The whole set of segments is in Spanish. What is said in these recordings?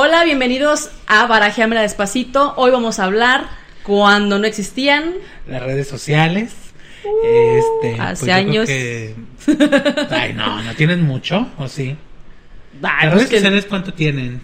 Hola, bienvenidos a Barajeamela Despacito. Hoy vamos a hablar cuando no existían. Las redes sociales. este, Uh, hace creo años. que- Ay, no, ¿no tienen mucho? ¿O sí? Ay, ¿Las pues redes que sociales cuánto tienen?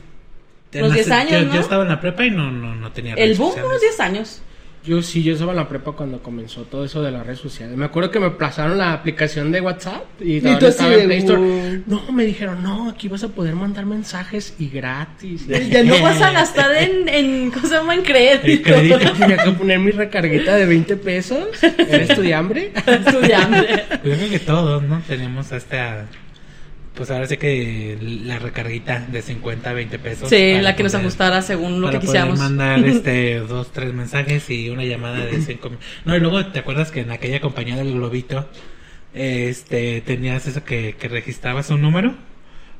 No 10 sé, años, yo, ¿no? yo estaba en la prepa y no, no, no tenía el redes boom, sociales. unos 10 años. Yo sí, yo estaba en la prepa cuando comenzó todo eso de las redes sociales. Me acuerdo que me pasaron la aplicación de WhatsApp y, tú así estaba de, en Play Store. No, me dijeron, no, aquí vas a poder mandar mensajes y gratis. Ya no vas a gastar en, en ¿cómo se llama? En crédito. En crédito. Tenía que poner mi recarguita de 20 pesos. ¿Eres estudiambre? Estudiante. Yo creo que todos, ¿no? Tenemos hasta... Pues ahora sí que la recarguita de 50 a 20 pesos. Sí, la que nos poder- ajustara según lo para que poder quisiéramos. mandar este dos tres mensajes y una llamada de cinco mi- no y luego te acuerdas que en aquella compañía del globito este tenías eso que, que registrabas un número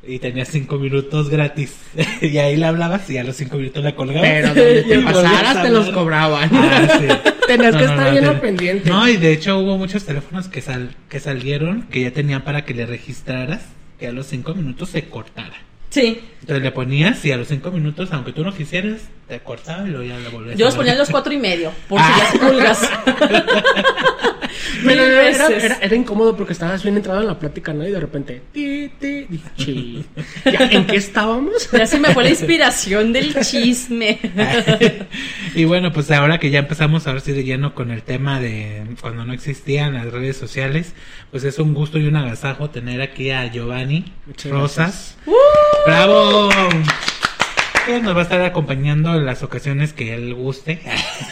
y tenías cinco minutos gratis y ahí le hablabas y a los cinco minutos la colgabas Pero donde te pasaras te los cobraban. Ah, sí. Tenías que estar bien al ten- pendiente. No, y de hecho hubo muchos teléfonos que sal, que salieron que ya tenían para que le registraras que a los cinco minutos se cortara. Sí. Entonces le ponías y a los cinco minutos, aunque tú no quisieras, te cortaba y luego ya le volvías Yo a los ponía dar. los cuatro y medio, por si las pulgas. Pero era, era, veces. era- era incómodo porque estabas bien entrado en la plática, ¿no? Y de repente, ti, ti, dije, "Chi". ¿Ya, ¿En qué estábamos? Ya se me fue la inspiración del chisme. y bueno, pues ahora que ya empezamos ahora sí de lleno con el tema de cuando no existían las redes sociales, pues es un gusto y un agasajo tener aquí a Giovanni Muchas Rosas. ¡Bravo! Que nos va a estar acompañando en las ocasiones que él guste.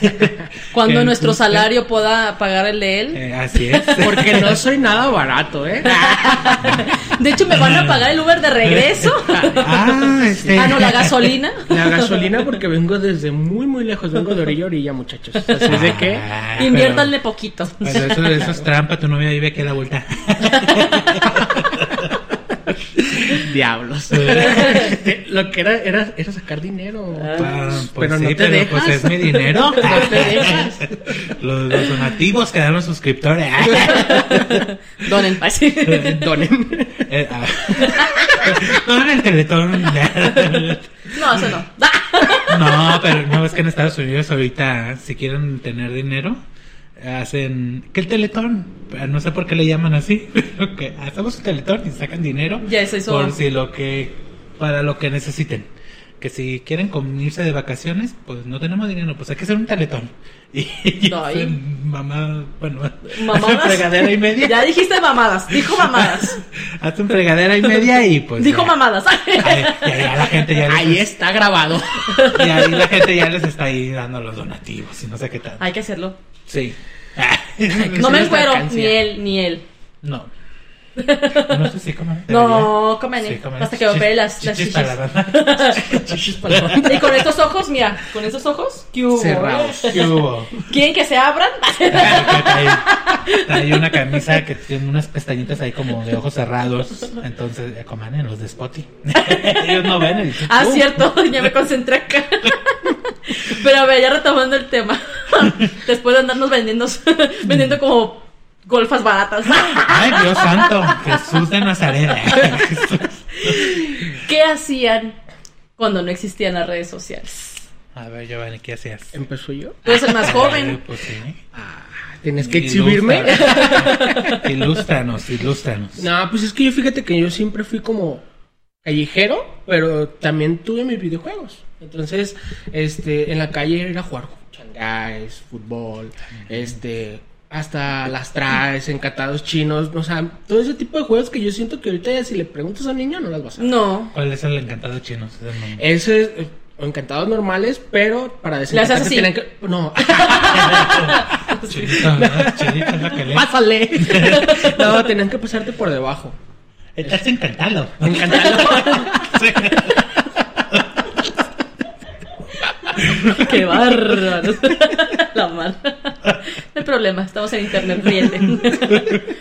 Cuando nuestro guste. salario pueda pagar el de él. Eh, así es. Porque no soy nada barato, ¿eh? De hecho, me van a pagar el Uber de regreso. ah, este. Ah, no, la gasolina. La gasolina porque vengo desde muy, muy lejos. Vengo de orilla a orilla, muchachos. Así es de que... Ah, Inviértanle poquito. Pero, pero eso, eso es trampa, tu novia vive aquí a la vuelta. Diablos. Eh, Lo que era, era, era sacar dinero. Ah, pues pero sí, no te pero dejas. pues es mi dinero. No te dejas. los, los donativos quedaron los suscriptores. Donen. Ay, sí. Donen. Eh, ah. Donen el teletón. No, eso no. no, pero no es que en Estados Unidos ahorita, si quieren tener dinero, hacen. ¿Qué el teletón? No sé por qué le llaman así. pero que hacemos un teletón y sacan dinero. Ya hizo. Por si lo que. Para lo que necesiten. Que si quieren irse de vacaciones, pues no tenemos dinero, pues hay que hacer un teletón. Y, y hacen mamá, bueno, Mamadas. fregadera y media. Ya dijiste mamadas. Dijo mamadas. Hacen fregadera y media y pues. Dijo ya. mamadas. Ay, ya, ya la gente ya les- Ahí está grabado. y ahí la gente ya les está ahí dando los donativos y no sé qué tal. Hay que hacerlo. Sí. No me encuero, ni él, ni él. No. No sé si comen. No, comen, Sí, eh, comen. hasta que opere las, las Chichis chichis. para la banda. Chichis para la- Y con estos ojos, mira, con estos ojos, ¿qué hubo? Cerrados. ¿Qué hubo? ¿Quieren que se abran? Trae, trae una camisa que tiene unas pestañitas ahí como de ojos cerrados. Entonces, eh, coman en los de Spotty. Ellos no ven el Ah, Uh, cierto, ya me concentré acá. Pero a ver, ya retomando el tema. Después de andarnos vendiendo, vendiendo como golfas baratas. Ay, Dios santo. Jesús de Nazaret. Jesús. ¿Qué hacían cuando no existían las redes sociales? A ver, Giovanni, ¿qué hacías? ¿Empezó yo? Tú eres el más Eh, joven. Pues sí. ¿Tienes que exhibirme? Ilústranos, ilústranos. ilústranos. No, pues es que yo fíjate que yo siempre fui como callejero, pero también tuve mis videojuegos. Entonces, este, en la calle era jugar changáis, fútbol, este, hasta las traes, encatados chinos, o sea, todo ese tipo de juegos que yo siento que ahorita ya si le preguntas a un niño no las vas a No. ¿Cuál es el encantado chino? Ese es eh, o encantados normales, pero para tienen que no, Chinito, ¿no? Chinito es lo que le- pásale. no, tenían que pasarte por debajo. Estás encantado. Encantado. Qué bárbaro. La mala. Problema, estamos en internet, ríete.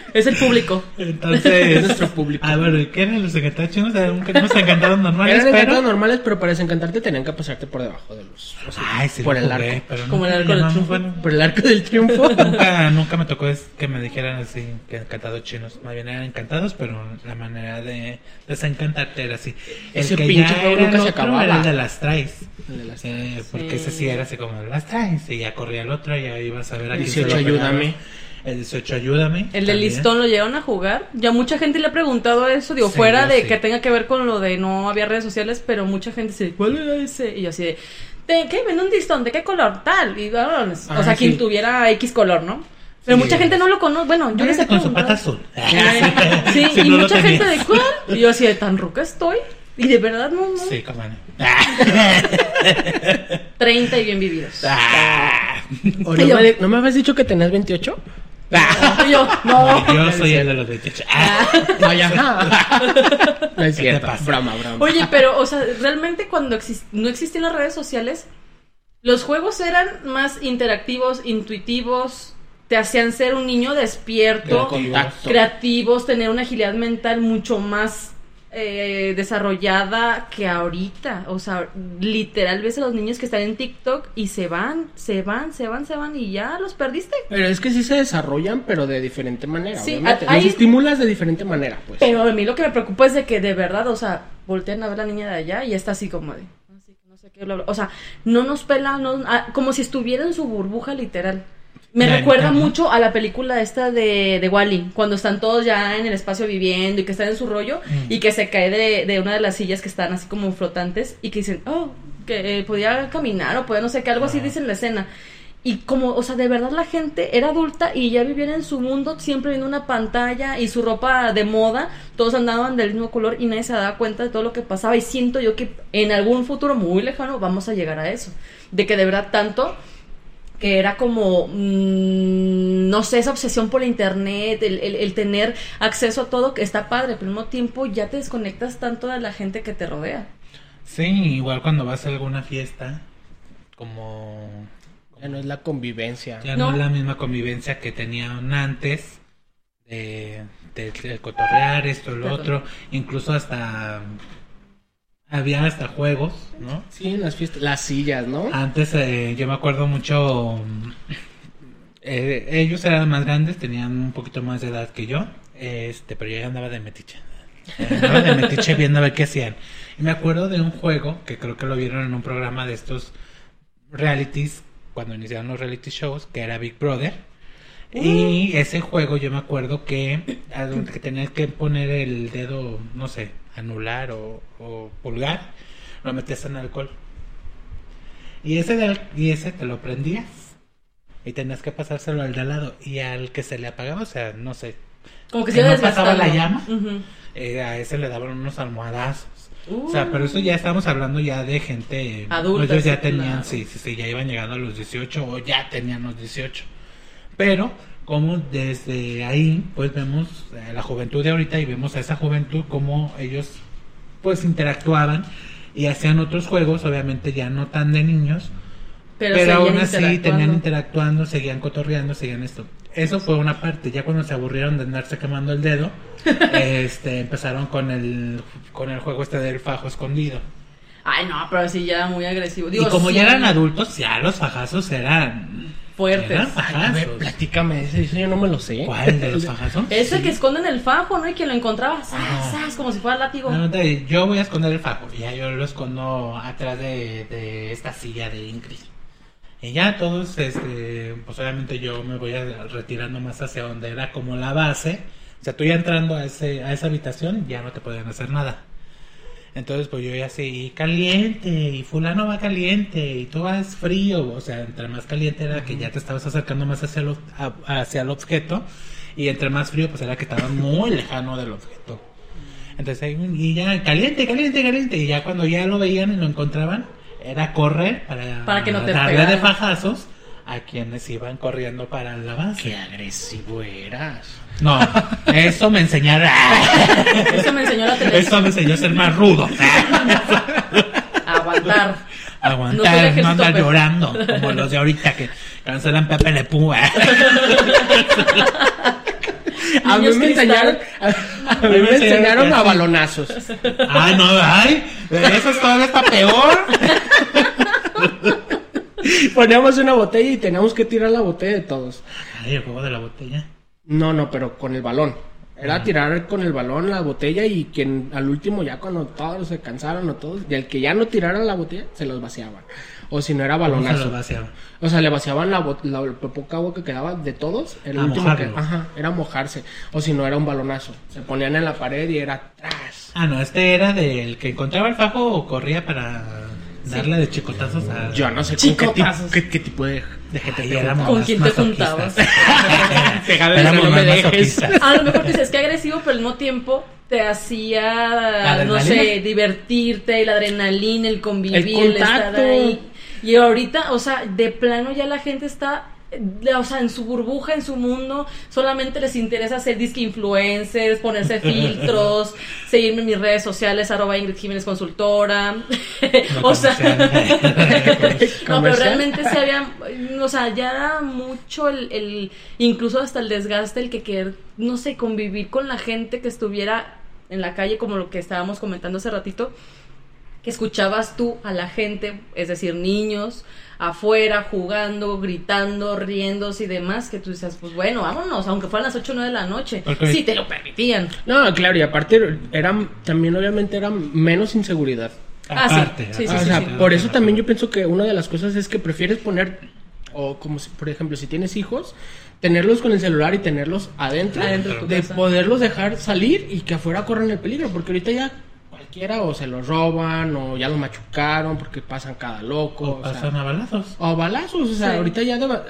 es el público. Entonces, Es nuestro público. Ah, bueno, ¿y ¿qué eran los encantados chinos? Eran unos encantados normales, Eran encantados pero... normales, pero para desencantarte tenían que pasarte por debajo de los. o sea, Ay, sí, por el jugué, arco. pero Como el arco del triunfo. bueno, Por el arco del triunfo. nunca, nunca me tocó es que me dijeran así, que encantados chinos. Más bien eran encantados, pero la manera de desencantarte era así. El Ese que pinche ya juego era nunca el se acababa. Era el de las traes. El de las Eh, porque Sí. ese sí era así como las traes. Y ya corría el otro y ya ibas a ver a quién se 18 lo. Ayúdame. El 18 ayúdame. El del también. listón lo llegaron a jugar. Ya mucha gente le ha preguntado eso, digo, Sí, fuera de sí. que tenga que ver con lo de no había redes sociales, pero mucha gente dice, ¿cuál era ese? Y yo así de, ¿de qué? ¿Vende un listón? ¿De qué color? Tal. Y, vámonos. o Ah, sea, quien tuviera X color, ¿no? Pero Sí. mucha gente no lo conoce. Bueno, yo les he con su preguntado. pata azul. Sí, Si y mucha gente de cuál. Y yo así de tan ruca estoy. Y de verdad no, no. Sí, cómo no. 30 y bien vividos. Ah. ¿O no, me, ¿No me habías dicho que tenías 28? Y yo, no. Yo soy el de los 28. Ah. Vaya. No es ¿Qué cierto. Broma, broma. Oye, pero, o sea, realmente cuando no existían las redes sociales, los juegos eran más interactivos, intuitivos, te hacían ser un niño despierto, creativos, tener una agilidad mental mucho más eh, desarrollada que ahorita. O sea, literal ves a los niños que están en TikTok y se van, se van, se van, se van y ya los perdiste. Pero es que sí se desarrollan, pero de diferente manera. Sí, obviamente. hay- Los estimulas de diferente manera, pues. Pero a mí lo que me preocupa es de que de verdad, o sea, voltean a ver a la niña de allá y está así como de, así no sé qué, bla, bla. O sea, no nos pela, no, ah, como si estuviera en su burbuja literal. Me recuerda mucho a la película esta de, de Wally, cuando están todos ya en el espacio viviendo y que están en su rollo Mm. y que se cae de, de una de las sillas que están así como flotantes y que dicen, oh, que eh, podía caminar o podía no sé qué, algo así Ah. dice en la escena. Y como, o sea, de verdad la gente era adulta y ya vivían en su mundo, siempre viendo una pantalla y su ropa de moda, todos andaban del mismo color y nadie se daba cuenta de todo lo que pasaba. Y siento yo que en algún futuro muy lejano vamos a llegar a eso. De que de verdad tanto que era como, mm, no sé, esa obsesión por la internet, el, el- el tener acceso a todo, que está padre, pero al mismo tiempo ya te desconectas tanto de la gente que te rodea. Sí, igual cuando vas a alguna fiesta, como Ya no es la convivencia. ya no, No. es la misma convivencia que tenían antes, de, de- de cotorrear esto, lo Perdón. otro, incluso hasta había hasta juegos, ¿no? Sí, en las fiestas. Las sillas, ¿no? Antes eh, yo me acuerdo mucho, eh, ellos eran más grandes, tenían un poquito más de edad que yo, este, pero yo ya andaba de metiche. Andaba de metiche viendo a ver qué hacían. Y me acuerdo de un juego que creo que lo vieron en un programa de estos realities, cuando iniciaron los reality shows, que era Big Brother. Y ese juego yo me acuerdo que, que tenías que poner el dedo, no sé, anular o, o pulgar, lo metías en alcohol. Y ese, de y ese te lo prendías. Y tenías que pasárselo al de al lado. Y al que se le apagaba, o sea, no sé, Como que ¿Que se no pasaba la llama? Eh, a ese le daban unos almohadazos. Uh. O sea, pero eso ya estamos hablando ya de gente... Adulta, Ellos ya tenían, claro. sí, sí, sí, ya iban llegando a los 18 o ya tenían los 18. Pero como desde ahí, pues vemos eh, la juventud de ahorita y vemos a esa juventud como ellos pues interactuaban y hacían otros juegos, obviamente ya no tan de niños, Pero, pero, aún así tenían interactuando, seguían cotorreando, seguían esto. Eso fue una parte. Ya cuando se aburrieron de andarse quemando el dedo, este, empezaron con el con el juego este del fajo escondido. Ay, no, pero sí ya era muy agresivo. Digo, y como sí, ya eran adultos, ya los fajazos eran Fuertes. Eran Ay, a fajazos. ver, platícame ese, eso yo no me lo sé. ¿Cuál de los fajazos? Es el Sí. que esconden el fajo, ¿no? Y que lo encontraba, ¡zas, Ajá. zas! como si fuera látigo. No, de- yo voy a esconder el fajo. y Ya yo lo escondo atrás de, de esta silla de Ingrid. Y ya todos, este, pues obviamente yo me voy a- retirando más hacia donde era como la base. O sea, tú ya entrando a, ese, a esa habitación ya no te podían hacer nada. Entonces, pues yo ya y caliente, y fulano va caliente, y tú vas frío. O sea, entre más caliente era que ya te estabas acercando más hacia a- hacia el objeto, y entre más frío, pues era que estabas muy lejano del objeto. Entonces, ahí, y ya, caliente, caliente, caliente, y ya cuando ya lo veían y lo encontraban, era correr para, Para que no te darle pegara. de fajazos a quienes iban corriendo para la base. Qué agresivo eras. No, eso me enseñaron. Eso me enseñó la televisión. Eso me enseñó a ser más rudo. Aguantar. No Aguantar, no, andar llorando, como los de ahorita que cancelan Pepe Le Pú. ¿eh? A mí me enseñaron, a, a mí me enseñaron a balonazos. Ay, no, ay, eso es todavía está peor. Poníamos una botella y teníamos que tirar la botella de todos. Ay, el juego de la botella. No, no, pero con el balón. Era tirar con el balón la botella y quien al último ya cuando todos se cansaron o todos, y el que ya no tirara la botella, se los vaciaban. O si no era ¿Cómo se balonazo. lo vaciaban? O sea, le vaciaban la, la, la poca agua que quedaba de todos. El último que, ajá, era mojarse. O si no era un balonazo. Se ponían en la pared y era tras. Ah, no, este era del que encontraba el fajo o corría para darle de chicotazos a. Yo no sé con qué, tipo- Chicotazos. qué, qué tipo de, de gente Ay, te éramos ¿Con quién te juntabas? Éramos no me dejes. A lo mejor dices que agresivo, pero al mismo tiempo te hacía, no sé, divertirte, la adrenalina, el convivir, El el, estar contacto. ahí. Y ahorita, o sea, de plano ya la gente está, o sea, en su burbuja, en su mundo, solamente les interesa ser disque influencers, ponerse filtros, seguirme en mis redes sociales, arroba Ingrid Jiménez Consultora. No o sea, no, pero realmente se había, o sea, ya era mucho el, el, incluso hasta el desgaste, el que querer, no sé, convivir con la gente que estuviera en la calle, como lo que estábamos comentando hace ratito, que escuchabas tú a la gente, es decir, niños afuera jugando, gritando, riéndose y demás, que tú dices, pues bueno, vámonos, aunque fueran las 8 o 9 de la noche, sí te lo permitían. No, claro, y aparte eran, también obviamente era menos inseguridad. Ah, sí. Sí, sí, o sea, sí. por eso también yo pienso que una de las cosas es que prefieres poner, o como si, por ejemplo, si tienes hijos, tenerlos con el celular y tenerlos adentro, Adentro de poderlos dejar salir y que afuera corran el peligro, porque ahorita ya cualquiera o se los roban o ya los machucaron porque pasan cada loco. O o sea, pasan a balazos. o balazos, o sea, Sí. ahorita ya sea,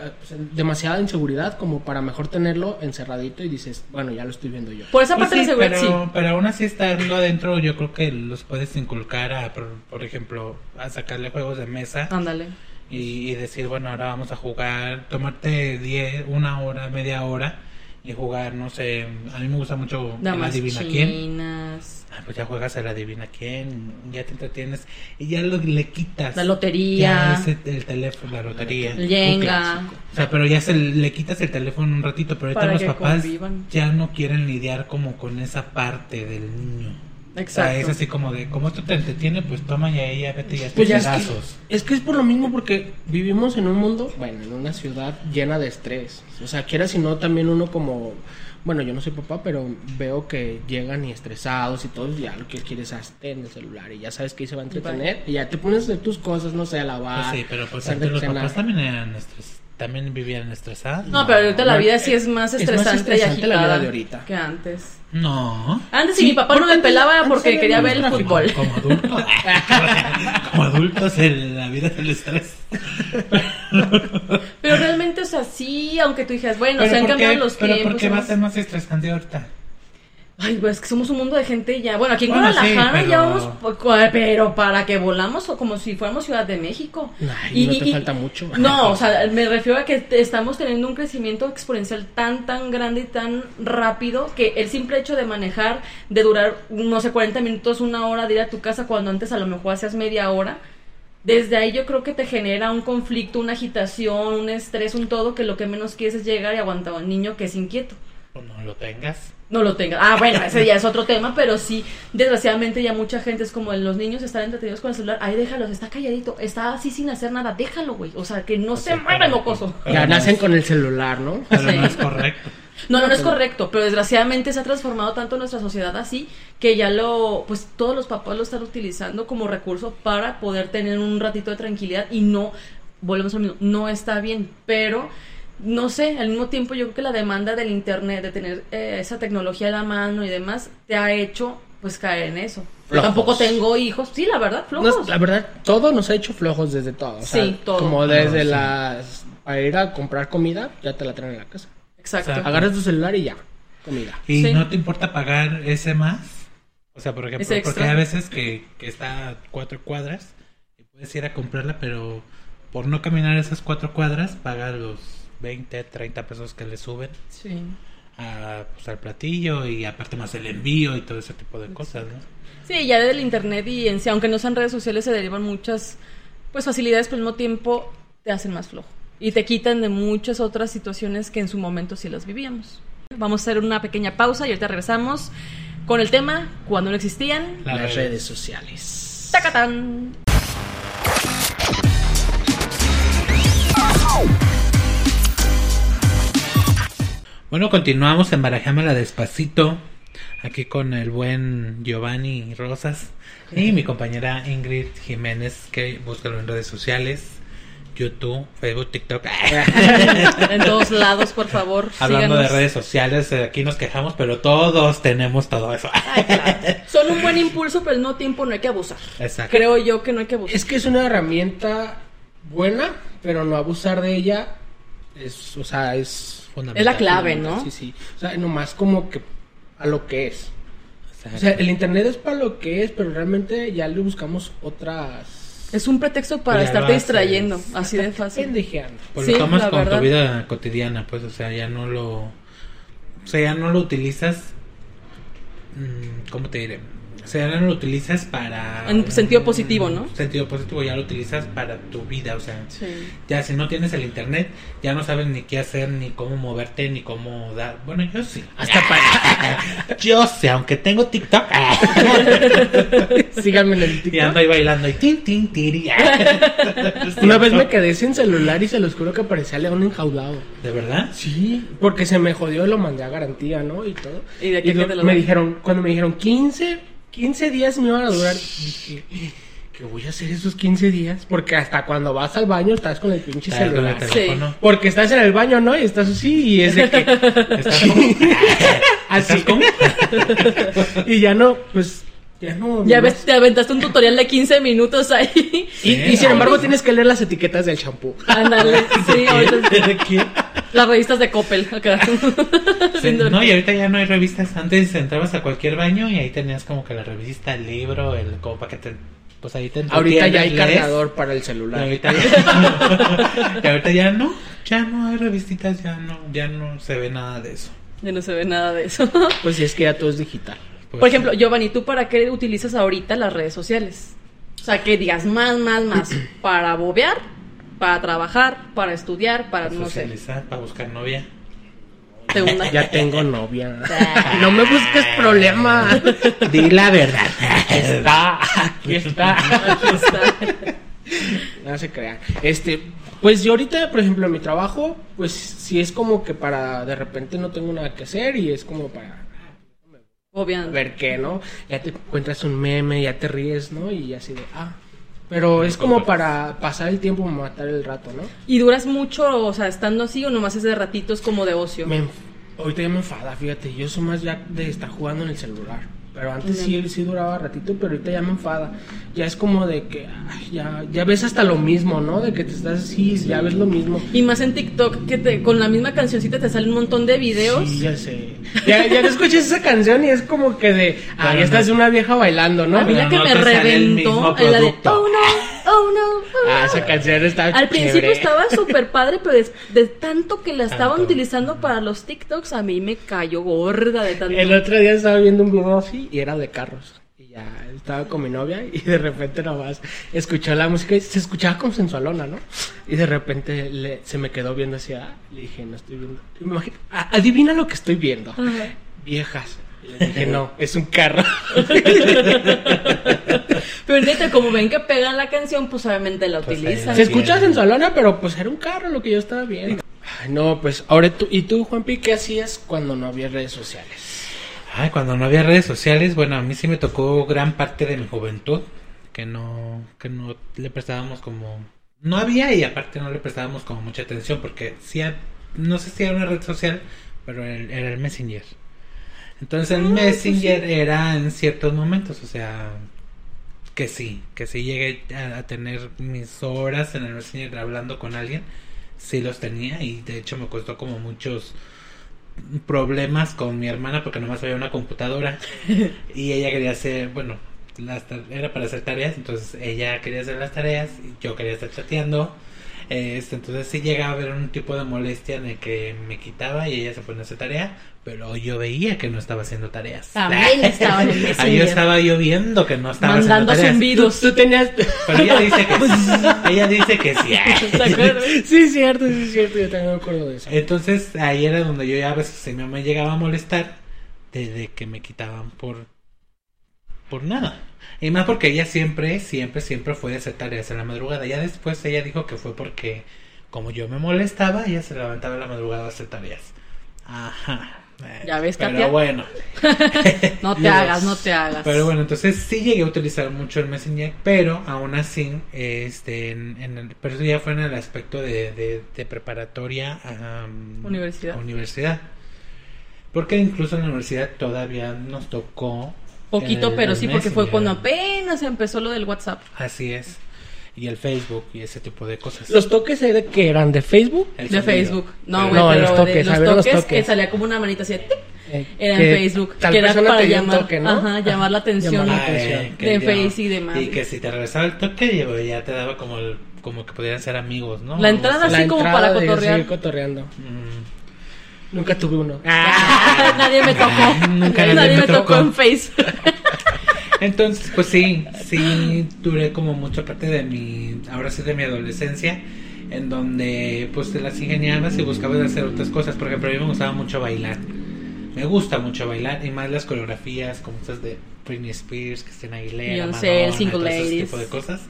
demasiada inseguridad como para mejor tenerlo encerradito y dices, bueno, ya lo estoy viendo yo. Por esa Pues parte de seguridad, pero, sí. pero aún así estando adentro, yo creo que los puedes inculcar a, por, por ejemplo, a sacarle juegos de mesa Ándale. y, y decir, bueno, ahora vamos a jugar, tomarte 10, una hora, media hora y jugar, no sé, a mí me gusta mucho el Damas adivina quién. chinas. Ah, pues ya juegas el adivina quién, ya te entretienes y ya lo, le quitas. La lotería. Ya ese- el teléfono, la lotería. El clásico. O sea, pero ya se le quitas el teléfono un ratito, pero ahorita Para los papás convivan. ya no quieren lidiar como con esa parte del niño. O sea, Exacto. es así como de, como esto te entretiene, pues toma y ahí ya vete y hazte Pues ya es que, pedazos. es que es por lo mismo porque vivimos en un mundo, bueno, en una ciudad llena de estrés. O sea, quiera si no, también uno como, bueno, yo no soy papá, pero veo que llegan y estresados y todo, ya lo que quieres es hazte en el celular y ya sabes que ahí se va a entretener y ya te pones a hacer tus cosas, no sé, a lavar. Pues sí, pero pues hacer antes los papás también eran estres- también vivían estresados. No, pero ahorita la vida sí es más es más estresante estresante y la vida agitada de ahorita. que antes. No. Antes Sí, si mi papá no me pelaba porque quería ver el fútbol. Como adultos. como adultos, el- la vida es el estrés. Pero realmente, o sea, sí, aunque tú dijeras, bueno, pero se han ¿por cambiado los pero tiempos. ¿por qué va a ser más estresante ahorita? Ay, pues es que somos un mundo de gente ya. Bueno, aquí en Bueno, sí, Guadalajara ya vamos, pero para que volamos o como si fuéramos Ciudad de México. Ay, no te falta mucho. No, o sea, me refiero a que estamos teniendo un crecimiento exponencial tan, tan grande y tan rápido que el simple hecho de manejar, de durar, no sé, 40 minutos, una hora de ir a tu casa cuando antes a lo mejor hacías media hora. Desde ahí yo creo que te genera un conflicto, una agitación, un estrés, un todo, que lo que menos quieres es llegar y aguantar a un niño que es inquieto O no lo tengas. no lo tenga. Ah, bueno, ese ya es otro tema, pero sí, desgraciadamente ya mucha gente es como los niños están entretenidos con el celular, ahí déjalos, está calladito, está así sin hacer nada, déjalo, güey. O sea, que no Pues se sí, mueva pero Ya no nacen es- con el celular, ¿no? Pero no es correcto. No, no, no es correcto, pero desgraciadamente se ha transformado tanto nuestra sociedad así que ya lo, pues todos los papás lo están utilizando como recurso para poder tener un ratito de tranquilidad y no, volvemos al mismo, no está bien, pero no sé, al mismo tiempo yo creo que la demanda del internet, de tener eh, esa tecnología a la mano y demás, te ha hecho pues caer en eso. Flojos. tampoco tengo hijos, sí, la verdad, Nos- flojos. la verdad, todo nos ha hecho flojos desde todo. o sea, Sí, todo. Como desde Ah, sí. las. Para ir a comprar comida, ya te la traen en la casa. Exacto. Exacto. Agarras tu celular y ya, comida. ¿Y Sí. no te importa pagar ese más? O sea, por ejemplo, porque hay veces que, que está a cuatro cuadras y puedes ir a comprarla, pero por no caminar esas cuatro cuadras, pagas los 20, 30 pesos que le suben Sí. a, pues, al platillo y aparte más el envío y todo ese tipo de cosas, ¿no? Sí, ya del internet y en sí, aunque no sean redes sociales, se derivan muchas pues facilidades, pero al mismo tiempo te hacen más flojo. Y te quitan de muchas otras situaciones que en su momento sí las vivíamos. Vamos a hacer una pequeña pausa y ahorita regresamos con el tema cuando no existían. Las Las redes. redes sociales. ¡Tacatán! Bueno, continuamos en Barajámela Despacito. Aquí con el buen Giovanni Rosas y mi compañera Ingrid Jiménez, que búscalo en redes sociales, YouTube, Facebook, TikTok. En todos lados, por favor. Hablando de redes sociales, eh, aquí nos quejamos, pero todos tenemos todo eso. Ay, claro. Son un buen impulso, pero al mismo tiempo no hay que abusar. Exacto. Creo yo que no hay que abusar. Es que es una herramienta buena, pero no abusar de ella es, o sea, es Fundamental. Es la clave, ¿no? Sí, sí. O sea, nomás como que a lo que es. O sea, el internet es para lo que es, pero realmente ya le buscamos otras. Es un pretexto para Ya estarte distrayendo, así de fácil. Pendejeando. Pues Sí, lo tomas la con verdad. tu vida cotidiana, pues, o sea, ya no lo. O sea, ya no lo utilizas. mm, ¿Cómo te diré? O sea, ya no lo utilizas para. En sentido positivo, ¿no? En sentido positivo, ya lo utilizas para tu vida, o sea. Sí. Ya si no tienes el internet, ya no sabes ni qué hacer, ni cómo moverte, ni cómo dar. Bueno, yo sí. Hasta para. Yo sé, aunque tengo TikTok. Síganme en el y TikTok. ando ahí bailando y tin, tin, tiri. Una vez me quedé sin celular y se los juro que parecía león enjaulado. ¿De verdad? Sí, porque se me jodió y lo mandé a garantía, ¿no? Y todo. ¿Y de lo- te lo me dijeron, cuando me dijeron 15, 15 días me iban a durar, dije, ¿qué voy a hacer esos 15 días? Porque hasta cuando vas al baño estás con el pinche con el celular. teléfono. Porque estás en el baño, ¿no? Y estás así y es de que... ¿Estás como? así ¿Estás como? y ya no, pues, ya no... Ya ves, te aventaste un tutorial de 15 minutos ahí. Y, y sin embargo tienes que leer las etiquetas del shampoo. Ándale, sí, ahorita- ¿De qué? Las revistas de Coppel acá. Sí, no, y ahorita ya no hay revistas. Antes entrabas a cualquier baño y ahí tenías como que la revista, el libro, el como para que te. Pues ahí te Ahorita ya hay lees. cargador para el Y celular. ahorita, ya, y ahorita ya no, ya no hay revistitas, ya no, ya no se ve nada de eso. Ya no se ve nada de eso. Pues sí, es que ya todo es digital. Pues, Por ejemplo, Giovanni, ¿tú para qué utilizas ahorita las redes sociales? O sea, que digas más, más, más. Para bobear, para trabajar, para estudiar, para, para no sé, socializar, para buscar novia. segunda. Ya tengo novia. No me busques problema. Di la verdad. Está, aquí está. No se crean. Este, pues yo ahorita, por ejemplo, en mi trabajo, pues sí es como que para de repente no tengo nada que hacer y es como para Bobeando. ver qué, ¿no? Ya te encuentras un meme, ya te ríes, ¿no? Y así de, ah. Pero es como para pasar el tiempo, matar el rato, ¿no? ¿Y duras mucho, o sea, estando así o nomás es de ratitos como de ocio? Me ahorita ya me enfada, fíjate. Yo soy más ya de estar jugando en el celular. Pero antes sí, sí duraba ratito, pero ahorita ya me enfada. Ya es como de que ay, ya, ya ves hasta lo mismo, ¿no? De que te estás así, ya ves lo mismo. Y más en TikTok, que te, con la misma cancioncita te salen un montón de videos. Sí, ya sé. Ya, ya te escuchas esa canción y es como que de, ah, ya estás no- una vieja bailando, ¿no? A mí la Pero que no me sale reventó la de. Oh no, oh no, oh Ah, no". esa canción está Al principio estaba súper padre, pero de, de tanto que la estaban Tanto. utilizando para los TikToks, a mí me cayó gorda de tanto. El otro día estaba viendo un video así y era de carros. Y ya estaba con mi novia y de repente nomás escuchó la música y se escuchaba como sensualona, ¿no? Y de repente le- se me quedó viendo hacia. Le dije, no estoy viendo. Y me imagino, "Ah, adivina lo que estoy viendo. Ajá. Viejas. Le dije, no, es un carro. Pero neta, como ven que pegan la canción, pues obviamente la Pues utilizan. se escucha sensualona, pero pues era un carro lo que yo estaba viendo. Ay, no, pues ahora tú, ¿y tú, Juanpi, qué hacías cuando no había redes sociales? Ay, cuando no había redes sociales, bueno, a mí sí me tocó gran parte de mi juventud que no que no le prestábamos como no había y aparte no le prestábamos como mucha atención porque sí no sé si era una red social, pero el- era el Messenger. Entonces el Messenger era en ciertos momentos, o sea, que sí, que sí llegué a, a tener mis horas en el Messenger hablando con alguien, sí los tenía y de hecho me costó como muchos problemas con mi hermana porque nomás había una computadora y ella quería hacer, bueno, las era para hacer tareas, entonces ella quería hacer las tareas y yo quería estar chateando Este, entonces sí llegaba a haber un tipo de molestia en el que me quitaba y ella se ponía a hacer tarea, pero yo veía que no estaba haciendo tareas. También estaba en el Ahí yo estaba yo viendo que no estaba Mandando haciendo tareas. zumbidos. Tú tenías... Pero ella dice que sí. Ella dice que sí. Sí, es cierto, sí, es cierto, yo también me acuerdo de eso. Entonces ahí era donde yo ya a veces se me, me llegaba a molestar de, de que me quitaban por por nada. Y más porque ella siempre, siempre, siempre fue de hacer tareas en la madrugada. Ya después ella dijo que fue porque como yo me molestaba, ella se levantaba en la madrugada a hacer tareas. Ajá. Ya ves, Pero Katia. bueno. No te hagas, no te hagas. Pero bueno, entonces sí llegué a utilizar mucho el Messenger, pero aún así, este, en, en el- pero eso ya fue en el aspecto de, de, de preparatoria a um, Universidad. universidad. Porque incluso en la universidad todavía nos tocó. Poquito, el- pero el sí, porque fue cuando apenas empezó lo del WhatsApp. Así es. Y el Facebook y ese tipo de cosas. ¿Los toques de que eran de Facebook? El De sonido. Facebook. No, güey, No, pero los de- toques, los a ver, los toques, toques. que salía como una manita así de tic, Eh, era en Facebook. tal Que era para llamar, toque, ¿no? ajá, llamar la atención. Llamar la Ah, atención. eh, De ya- Face y demás. Y que si te regresaba el toque, ya- te daba como el, como que pudieran ser amigos, ¿no? La entrada La así como entrada para de cotorrear. seguir cotorreando. Mm. Nunca tuve uno. Ah, nadie me tocó. Nunca nadie, nadie me me tocó tocó. en Face. Entonces, pues sí, sí duré como mucha parte de mi, ahora sí de mi adolescencia, en donde pues te las ingeniabas y buscabas hacer otras cosas. Por ejemplo, a mí me gustaba mucho bailar. Me gusta mucho bailar y más las coreografías como estas de Britney Spears, Christina Aguilera, Beyoncé, Madonna, Single todo ese tipo de cosas.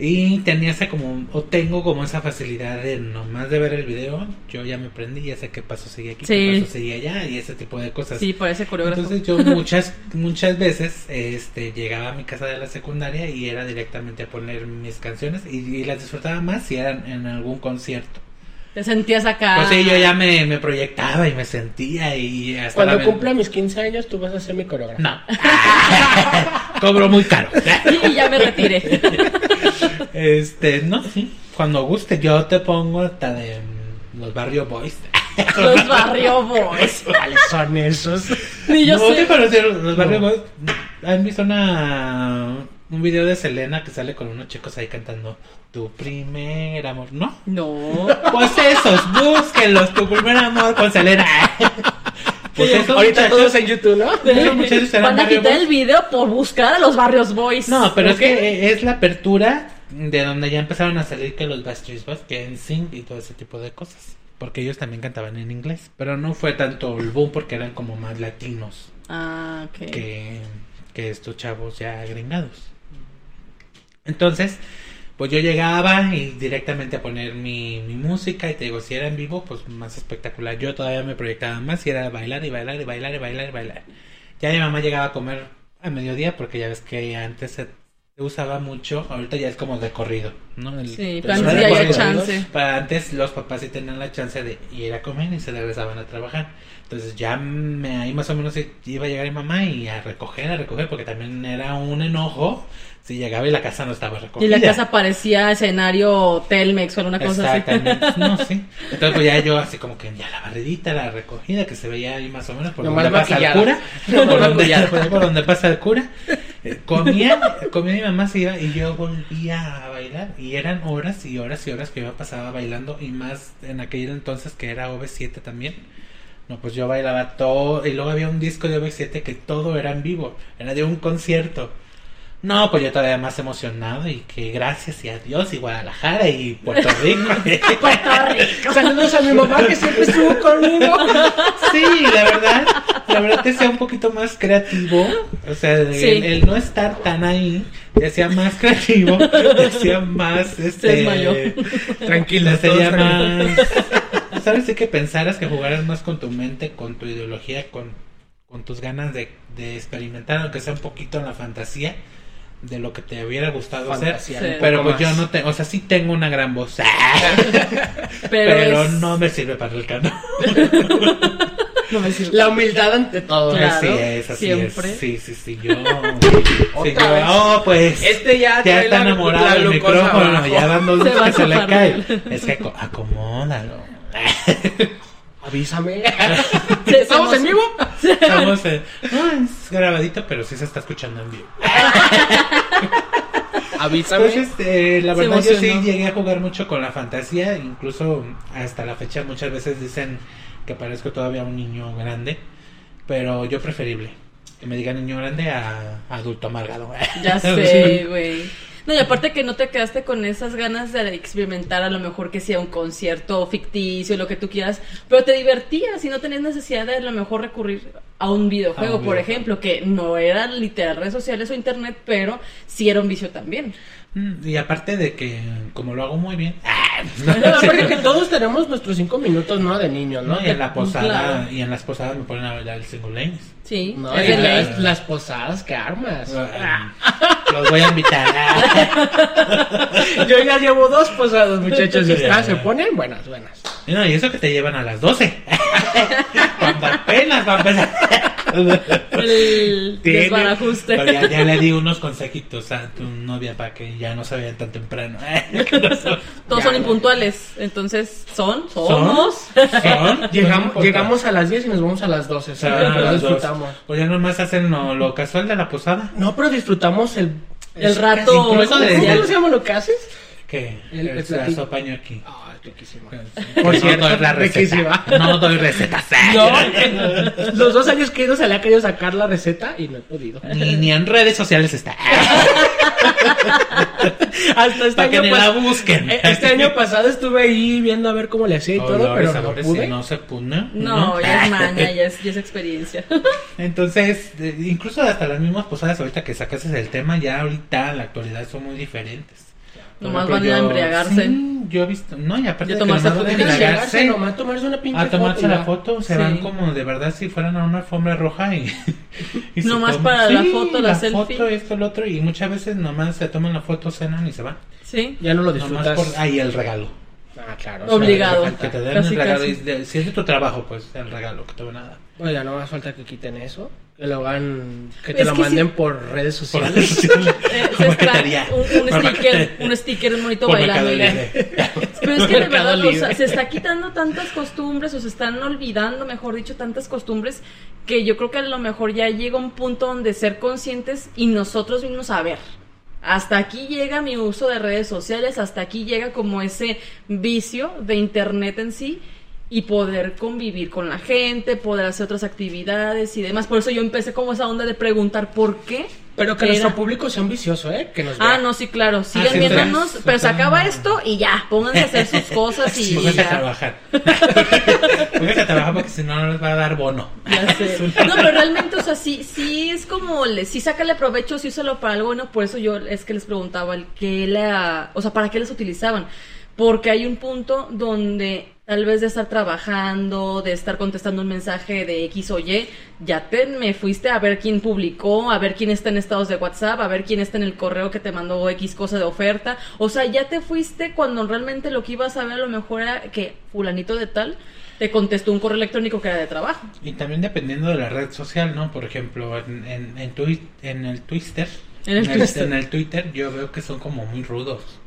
Y tenía esa como, o tengo como esa facilidad de nomás de ver el video, yo ya me prendí, ya sé qué paso sigue aquí, Sí. qué paso sigue allá y ese tipo de cosas. Sí, parece coreógrafo. Entonces yo muchas muchas veces este llegaba a mi casa de la secundaria y era directamente a poner mis canciones y, y las disfrutaba más si eran en algún concierto. Te sentías acá. Pues sí, yo ya me, me proyectaba y me sentía y hasta Cuando la- cumpla mis 15 años, tú vas a ser mi coreógrafo. No. Cobro muy caro. Y ya me retiré. Este, no, sí. Cuando guste yo te pongo hasta de mm, los Barrio Boys. Los Barrio Boys. ¿Cuáles son esos? Ni yo no sé. te conocieron los Barrio No. Boys. ¿Han visto una un video de Selena que sale con unos chicos ahí cantando tu primer amor? ¿No? No. Pues esos, búsquenlos, tu primer amor con Selena. Pues esos Ahorita todos en YouTube, ¿no? Esos muchachos eran Van a quitar el video por buscar a los Barrios Boys. No, pero es que es la apertura de donde ya empezaron a salir que los Backstreet Boys, que NSYNC y todo ese tipo de cosas. Porque ellos también cantaban en inglés. Pero no fue tanto el boom porque eran como más latinos Ah, ok. que, que estos chavos ya gringados. Entonces, pues yo llegaba y directamente a poner mi, mi música y te digo, si era en vivo, pues más espectacular. Yo todavía me proyectaba más y era bailar y bailar y bailar y bailar y bailar. Ya mi mamá llegaba a comer a mediodía porque ya ves que antes se, usaba mucho, ahorita ya es como de corrido, ¿no? El- Sí, pero antes ya había chance. Para antes los papás sí tenían la chance de ir a comer y se regresaban a trabajar. Entonces ya me, ahí más o menos iba a llegar mi mamá y a recoger, a recoger, porque también era un enojo si llegaba y la casa no estaba Y recogida. la casa parecía escenario Telmex o alguna cosa así. Exactamente, no, sí. Entonces pues ya yo así como que ya la barridita, la recogida, que se veía ahí más o menos por Nomás donde pasa el cura. Donde, por donde pasa el cura. Eh, Comía, comía mi mamá se iba y yo volvía a bailar. Y eran horas y horas y horas que yo pasaba bailando. Y más en aquel entonces que era OV7 también. No, pues yo bailaba todo. Y luego había un disco de OV7 que todo era en vivo. Era de un concierto. No, pues yo todavía más emocionado y que gracias y adiós y Guadalajara y Puerto Rico. Puerto Rico. Saludos a mi mamá que siempre estuvo conmigo. Sí, la verdad, la verdad te hacía un poquito más creativo. O sea, el, Sí. el no estar tan ahí te hacía más creativo, te hacía más este desmayó. Tranquilo, más sabes sí que pensaras que jugaras más con tu mente, con tu ideología, con, con tus ganas de, de experimentar, aunque sea un poquito en la fantasía de lo que te hubiera gustado hacer. Pero pues yo no tengo, o sea, sí tengo una gran voz, Pero, pero es- no me sirve para el canto. no me sirve. La humildad ante todo. Claro, así es, así siempre. es. Sí, sí, sí, yo. sí, Otra yo, vez. oh, pues. Este ya ya está la- enamorado del micrófono, abajo. ya veces va que se le cae. Es que aco- acomódalo. Avísame. ¿Estamos en vivo? Estamos en- No, es grabadito, pero sí se está escuchando en vivo. Avísame. Pues este, la verdad yo sí llegué a jugar mucho con la fantasía, incluso hasta la fecha muchas veces dicen que parezco todavía un niño grande, pero yo preferible que me digan niño grande a adulto amargado. Ya sé, güey. No, y aparte que no te quedaste con esas ganas de experimentar a lo mejor que sea un concierto ficticio, lo que tú quieras, pero te divertías y no tenías necesidad de a lo mejor recurrir a un videojuego, A un por videojuego. ejemplo, que no eran literal redes sociales o internet, pero sí era un vicio también. Mm, Y aparte de que como lo hago muy bien, No, aparte que todos tenemos nuestros cinco minutos, ¿no? De niños, ¿no? ¿no? Y en la posada Claro. y en las posadas me ponen a bailar el single lanes. Sí, No, es de ley. las, las posadas que armas. Ah, Los voy a invitar. Yo ya llevo dos posadas, muchachos. y está, ya. se ponen buenas, buenas. Y no, y eso que te llevan a las 12. Cuando apenas va a empezar. El desbarajuste. Pero ya, ya le di unos consejitos a tu novia para que ya no se vayan tan temprano. Todos Ya, son impuntuales, entonces son, somos. ¿Son? Llegamos, Son llegamos a las 10 y nos vamos a las 12. O ¿sí? sea, Pero disfrutamos. O ya nomás hacen lo, lo casual de la posada. No, pero disfrutamos el... El rato ¿Cómo se llama lo que haces? Que El- el, el aquí. Ah, riquísimo. Por Por cierto, cierto, doy la receta. riquísima. No doy recetas. No, los dos años que he ido se le ha querido sacar la receta y no he podido. Ni, ni en redes sociales está. Hasta este Para que año, ni pas- la busquen. eh, este año pasado estuve ahí viendo a ver cómo le hacía y todo, Olores, pero no sabores, pude. si no se pone. No, ya es maña, ya es, ya es experiencia. Entonces, incluso hasta las mismas posadas ahorita que sacaste el tema, ya ahorita en la actualidad son muy diferentes. Nomás van a yo- embriagarse. Sí, yo he visto, no, y aparte Ya de que tomarse a fotos. embriagarse, nomás tomarse una pinche a tomarse foto, la foto, se Sí. van como de verdad si fueran a una alfombra roja y, y Nomás toman- para la Sí, foto, la selfie. foto, esto, lo otro, y muchas veces nomás se toman la foto, cenan y se van. Sí. Ya no lo Nomás disfrutas. por ahí el regalo. Ah, claro. Obligado. o sea, Que te den Casi, el regalo, casi. de- si es de tu trabajo, pues el regalo que te van a dar. Oiga, no más falta que quiten eso. Que lo hagan. Que te Es lo que manden sí. por redes Por sociales. Eh, un, un Por sticker, un sticker, un monito por bailando. Pero es que de verdad, o Libre. sea, se está quitando tantas costumbres o se están olvidando, mejor dicho, tantas costumbres que yo creo que a lo mejor ya llega un punto donde ser conscientes y nosotros mismos a ver. Hasta aquí llega mi uso de redes sociales, hasta aquí llega como ese vicio de internet en sí y poder convivir con la gente, poder hacer otras actividades y demás. Por eso yo empecé como esa onda de preguntar por qué. Pero que era- nuestro público sea ambicioso, ¿eh? Que nos Ah, no, sí, claro. Sigan sí, viéndonos, pero se acaba esto y ya, pónganse a hacer sus cosas y Pónganse a trabajar. Pónganse a trabajar porque si no, no les va a dar bono. Ya sé. No, pero realmente, o sea, sí, sí es como, le, sí sácale provecho, sí úsalo para algo bueno, por eso yo es que les preguntaba el que la, o sea, para qué les utilizaban. Porque hay un punto donde tal vez de estar trabajando, de estar contestando un mensaje de X o Y, ya te me fuiste a ver quién publicó, a ver quién está en estados de WhatsApp, a ver quién está en el correo que te mandó X cosa de oferta. O sea, ya te fuiste cuando realmente lo que ibas a ver a lo mejor era que fulanito de tal te contestó un correo electrónico que era de trabajo. Y también dependiendo de la red social, ¿no? Por ejemplo, en, en, en, twi- en el Twitter. En el en el Twitter yo veo que son como muy rudos.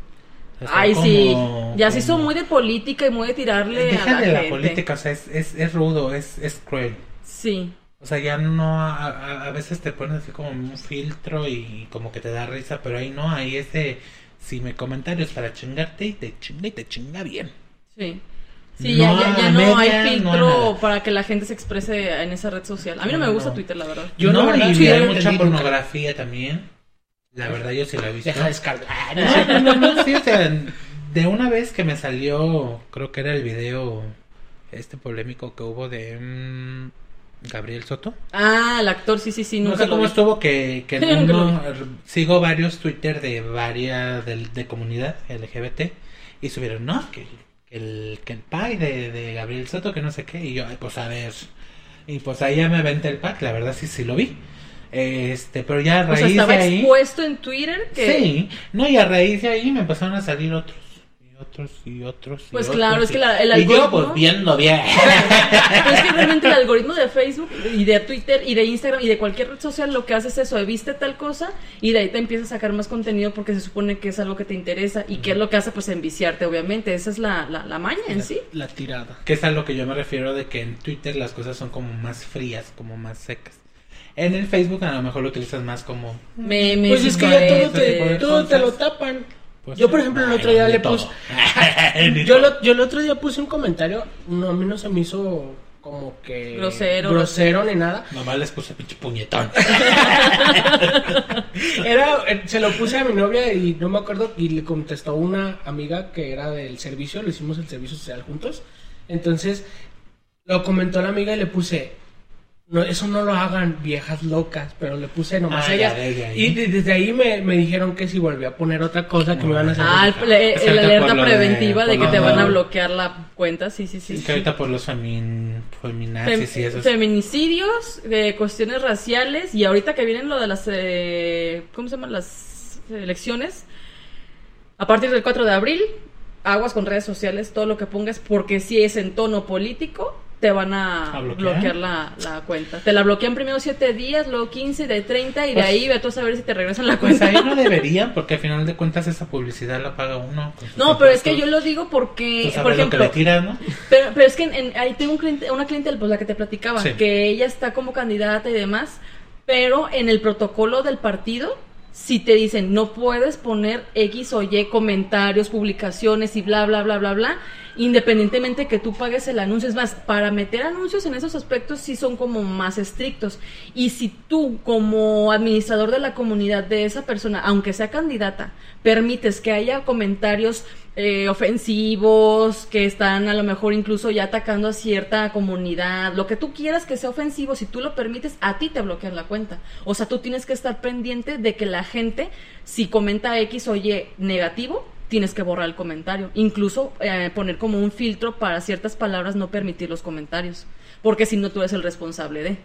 Ay, sí. como- Ya sí son como- muy de política y muy de tirarle a Deja la de la gente. política, o sea, es, es, es rudo, es, es cruel. Sí. O sea, ya no, a, a- a veces te pones así como un filtro y como que te da risa, pero ahí no, ahí es de, si me comentarios para chingarte y te chinga y te chinga bien. Sí. Sí, No ya, ya, ya a no media, hay no a filtro nada. para que la gente se exprese en esa red social. A mí no me No, gusta no. Twitter, la verdad. Yo no, y hay mucha pornografía también. La verdad yo sí la he visto. Deja de descargar. No No, sé. no, no, sí, o sea, de una vez que me salió, creo que era el video este polémico que hubo de mm, Gabriel Soto. Ah, el actor, sí, sí, sí, No nunca sé lo cómo vi. estuvo que, que uno, sigo varios Twitter de varias de, de comunidad LGBT y subieron, no, que, que el que el pack de, de Gabriel Soto, que no sé qué, y yo, pues a ver, y pues ahí ya me aventé el pack, la verdad sí, sí lo vi. Este, pero ya a O sea, raíz estaba de ahí... expuesto en Twitter que... Sí, no, y a raíz de ahí me empezaron a salir otros, y otros, y otros. y Pues otros, claro, es que la- el Y yo, algoritmo- pues viendo bien. Pero es que realmente el algoritmo de Facebook y de Twitter y de Instagram y de cualquier red social lo que hace es eso, de viste tal cosa y de ahí te empieza a sacar más contenido porque se supone que es algo que te interesa y qué es lo que hace pues enviciarte obviamente, esa es la, la, la maña en sí. La tirada. que es a lo que yo me refiero de que en Twitter las cosas son como más frías, como más secas. En el Facebook a lo mejor lo utilizas más como... Memes, Pues es que ya todo te, todo te lo tapan. pues, yo, por ejemplo, el otro día le puse. Yo, lo- yo el otro día puse un comentario. No, a mí no se me hizo como que. Grosero. Grosero ni nada. Nomás les puse pinche puñetón. Era, eh, se lo puse a mi novia y no me acuerdo. Y le contestó una amiga que era del servicio. Le hicimos el servicio social juntos. Entonces, lo comentó la amiga y le puse. No, eso no lo hagan viejas locas, pero le puse nomás Ah, ella. ya, desde ahí. Y de- desde ahí me, me dijeron que si volvía a poner otra cosa que me iban a hacer. Ah, el, el- ahorita alerta de- preventiva de, que te van a bloquear la cuenta, sí, sí, sí. Es que ahorita por los femin... feminazis y Fem- eso. es- feminicidios, de cuestiones raciales y ahorita que vienen lo de las, eh, ¿cómo se llaman? Las elecciones. A partir del 4 de abril, aguas con redes sociales, todo lo que pongas, porque si es en tono político, te van a, ¿A bloquear? bloquear, la, la cuenta. Te la bloquean primero 7 días, luego 15, de 30 y de Pues- ahí ve tú a saber si te regresan la Pues cuenta. ahí no deberían, porque al final de cuentas esa publicidad la paga uno. No, pero es que yo lo digo porque, por lo que ejemplo, le tiras, ¿no? Pero, pero es que en- en- ahí tengo un cliente, una cliente, pues la que te platicaba, Sí. que ella está como candidata y demás, pero en el protocolo del partido, si te dicen no puedes poner X o Y comentarios, publicaciones y bla, bla, bla, bla, bla, independientemente que tú pagues el anuncio. Es más, para meter anuncios en esos aspectos sí son como más estrictos. Y si tú, como administrador de la comunidad de esa persona, aunque sea candidata, permites que haya comentarios eh, ofensivos, que están a lo mejor incluso ya atacando a cierta comunidad, lo que tú quieras que sea ofensivo, si tú lo permites, a ti te bloquean la cuenta. O sea, tú tienes que estar pendiente de que la gente, si comenta X o Y negativo, tienes que borrar el comentario. Incluso eh, poner como un filtro para ciertas palabras, no permitir los comentarios. Porque si no, tú eres el responsable de.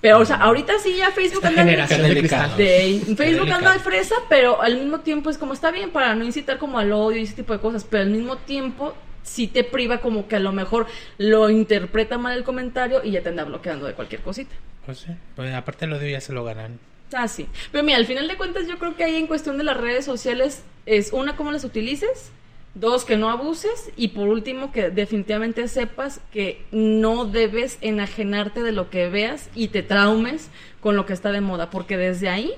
Pero, o sea, ahorita sí ya Facebook Esta anda- generación de cristal. de Facebook anda de fresa, pero al mismo tiempo es como está bien para no incitar como al odio y ese tipo de cosas, pero al mismo tiempo sí te priva como que a lo mejor lo interpreta mal el comentario y ya te anda bloqueando de cualquier cosita. Pues sí, pues aparte lo de ya se lo ganan. Ah, sí. Pero mira, al final de cuentas yo creo que ahí en cuestión de las redes sociales es una, cómo las utilices, dos, que no abuses y por último que definitivamente sepas que no debes enajenarte de lo que veas y te traumes con lo que está de moda, porque desde ahí,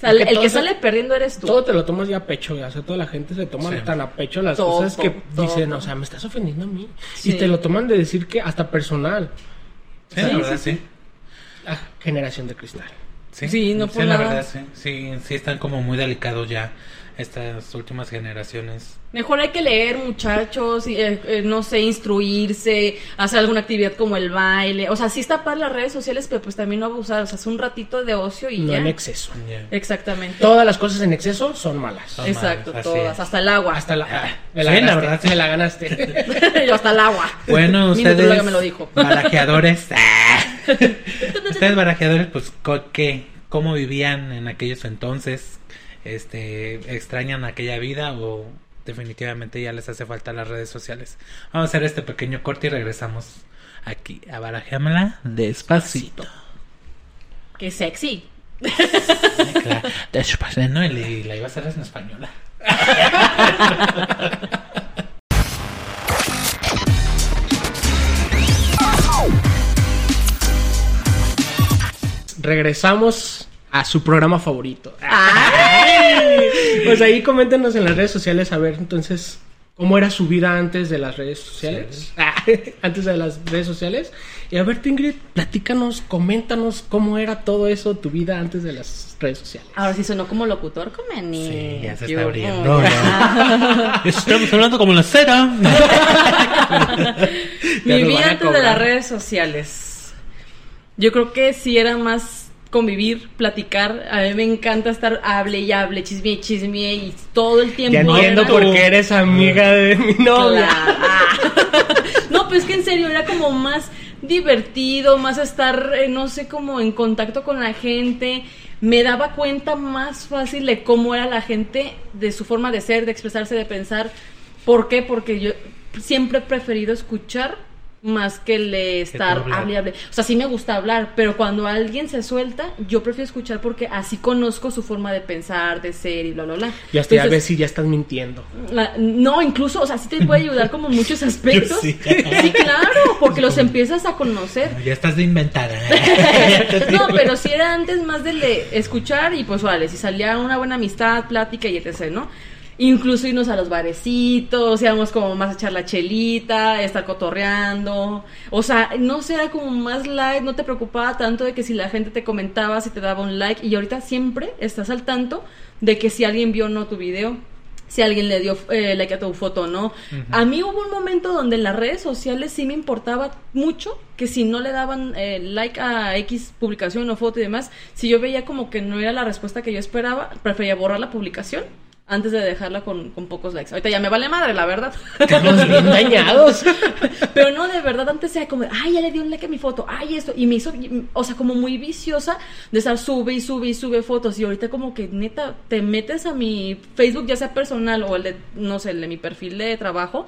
que el, que se- sale perdiendo eres tú. Todo te lo tomas ya a pecho, ya. O sea, toda la gente se toma Sí. tan a pecho las Todo, cosas que todo. dicen, o sea, me estás ofendiendo a mí. Sí. Y te lo toman de decir que hasta personal. Sí, la verdad, sí. sí. Ah, generación de cristal. Sí, Sí, no por la nada. verdad, sí. sí. Sí, están como muy delicados ya estas últimas generaciones. Mejor hay que leer, muchachos, y, eh, eh, no sé, instruirse, hacer alguna actividad como el baile. O sea, sí está para las redes sociales, pero pues también no abusar. O sea, es un ratito de ocio y No ya. en exceso. Exactamente. Todas las cosas en exceso son malas. Son Exacto, malas, todas. es. Hasta el agua. Hasta la, ah, me Sí, la la ganaste, verdad, sí. me la ganaste. Yo hasta el agua. Bueno, ustedes. me lo dijo. Barajeadores. ah. ustedes barajeadores, pues, co- ¿qué? ¿Cómo vivían en aquellos entonces? Este, ¿extrañan aquella vida o definitivamente ya les hace falta las redes sociales? Vamos a hacer este pequeño corte y regresamos aquí a Barajeamela despacito. Qué sexy. Claro, despacito, ¿no? Y le- la iba a hacer en española. Regresamos a su programa favorito. Ay. Pues ahí coméntenos en las redes sociales a ver entonces cómo era su vida antes de las redes sociales. Ah, antes de las redes sociales. Y a ver, Ingrid, platícanos, coméntanos cómo era todo eso, tu vida antes de las redes sociales. Ahora sí sonó como locutor, como Sí, ya se está abriendo. Estamos hablando como la cera. Mi vida antes de las redes sociales. Yo creo que sí era más convivir, platicar. A mí me encanta estar hable y hable, chisme y chisme y todo el tiempo. Ya entiendo era- por qué eres amiga de mi novia. Claro. No, pues que en serio era como más divertido, más estar, eh, no sé, como en contacto con la gente. Me daba cuenta más fácil de cómo era la gente, de su forma de ser, de expresarse, de pensar. ¿Por qué? Porque yo siempre he preferido escuchar más que el de estar hable, y hable. O sea, sí me gusta hablar, pero cuando alguien se suelta, yo prefiero escuchar porque así conozco su forma de pensar, de ser y bla, bla, bla. Ya estoy a ver si ya estás mintiendo. la- no, incluso, o sea, sí te puede ayudar como en muchos aspectos. sí. sí. claro, porque los empiezas a conocer. Ya estás de inventada. No, pero si era antes más del de escuchar y pues vale, si salía una buena amistad, plática y etc., ¿no? Incluso irnos a los barecitos, íbamos como más a echar la chelita, estar cotorreando. O sea, no sé, era como más light, no te preocupaba tanto de que si la gente te comentaba, si te daba un like. Y ahorita siempre estás al tanto de que si alguien vio o no tu video, si alguien le dio eh, like a tu foto o no. A mí hubo un momento donde en las redes sociales sí me importaba mucho que si no le daban eh, like a X publicación o foto y demás, si yo veía como que no era la respuesta que yo esperaba, prefería borrar la publicación antes de dejarla con, con pocos likes. Ahorita ya me vale madre, la verdad. Estamos bien dañados. Pero no, de verdad, antes era como, ay, ya le di un like a mi foto, ay, esto, y me hizo, o sea, como muy viciosa de estar sube y sube y sube fotos, y ahorita como que neta, te metes a mi Facebook, ya sea personal o el de, no sé, el de mi perfil de trabajo,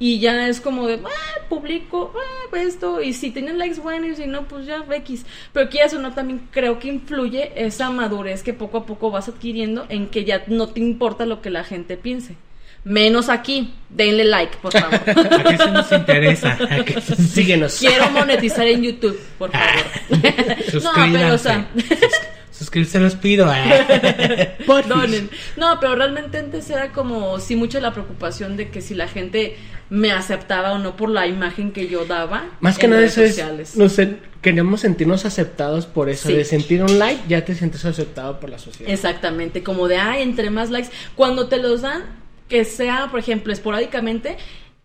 y ya es como de, ah, publico, ah, esto, y si tienen likes buenos, y si no, pues ya X. Pero que eso no también creo que influye esa madurez que poco a poco vas adquiriendo en que ya no te importa lo que la gente piense. Menos aquí, denle like, por favor. ¿A qué se nos interesa? ¿A qué se- Síguenos. Quiero monetizar en YouTube, por favor. no, pero o sea, Suscribirse los pido. eh. Donen. No, pero realmente antes era como sí mucho la preocupación de que si la gente me aceptaba o no por la imagen que yo daba. Más que en nada redes eso es, sociales. no sé, queremos sentirnos aceptados por eso. Sí. De sentir un like, ya te sientes aceptado por la sociedad. Exactamente, como de, ay, entre más likes. Cuando te los dan, que sea, por ejemplo, esporádicamente,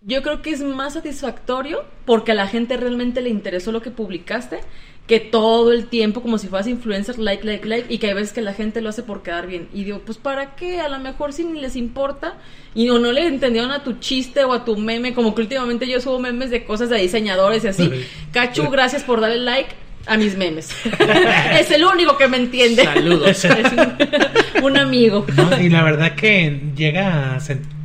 yo creo que es más satisfactorio porque a la gente realmente le interesó lo que publicaste que todo el tiempo, como si fueras influencer, like, like, like, y que hay veces que la gente lo hace por quedar bien. Y digo, pues ¿para qué? A lo mejor si ni les importa y o no le entendieron a tu chiste o a tu meme, como que últimamente yo subo memes de cosas de diseñadores y así. Cachu, gracias por darle like a mis memes. es el único que me entiende. Saludos. Es un, un amigo. No, y la verdad que llega a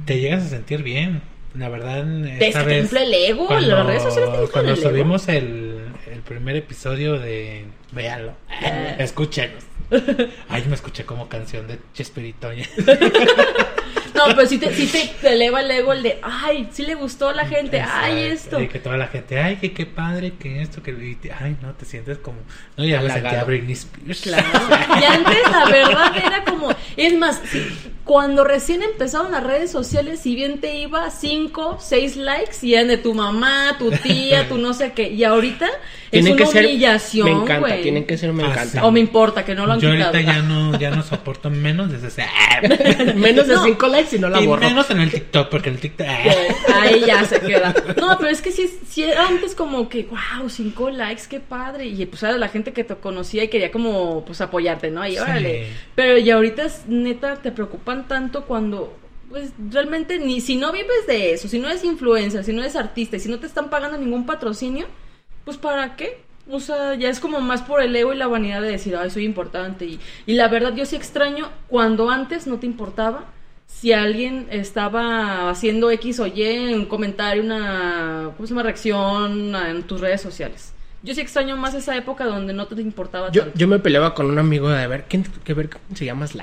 te llegas a sentir bien. La verdad, esta te vez. el ego, las redes sociales te cuando el subimos el, el primer episodio de. Véalo. Eh. Escúchenos. Ay, me escuché como canción de Chespirito. No, pero sí te, sí te, eleva el ego el de, ay, sí le gustó a la gente, ay, Exacto, esto. Y que toda la gente, ay, que qué padre, que esto, que. te- ay, no, te sientes como. No, ya me sentía Britney Spears. Claro. Y antes la verdad era como, es más, sí, cuando recién empezaron las redes sociales, si bien te iba 5, 6 likes, y eran de tu mamá, tu tía, tu no sé qué, y ahorita es una que ser. humillación, Me encanta, güey. tienen que ser me Ah, encanta. O me importa, que no lo han Yo quitado. ahorita ya no, ya no soporto menos desde ese. Menos de No. 5 likes y no la y borro. menos en el TikTok, porque en el TikTok. Que Ahí ya se queda. No, pero es que sí era antes como que, wow, cinco likes, qué padre. Y pues era la gente que te conocía y quería como, pues apoyarte, ¿no? Y Sí. órale. Pero y ahorita neta te preocupan tanto cuando, pues realmente ni si no vives de eso, si no eres influencer, si no eres artista y si no te están pagando ningún patrocinio, pues ¿para qué? O sea, ya es como más por el ego y la vanidad de decir, ay, soy importante. Y, y la verdad, yo sí extraño cuando antes no te importaba si alguien estaba haciendo X o Y, un comentario, una ¿cómo se llama? reacción en tus redes sociales. Yo sí extraño más esa época donde no te importaba Yo, tanto. yo me peleaba con un amigo de ver quién que ver se llama más